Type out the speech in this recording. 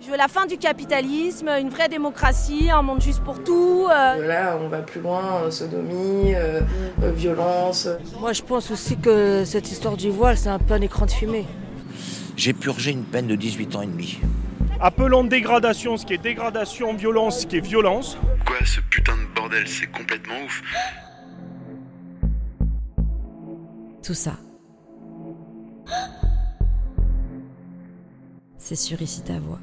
Je veux la fin du capitalisme, une vraie démocratie, un monde juste pour tout. euh. Là, on va plus loin, euh, sodomie, euh, euh, violence. Moi, je pense aussi que cette histoire du voile, c'est un peu un écran de fumée. J'ai purgé une peine de 18 ans et demi. Appelons dégradation ce qui est dégradation, violence ce qui est violence. Quoi, ce putain de bordel, c'est complètement ouf. Tout ça. C'est sur ici ta voix.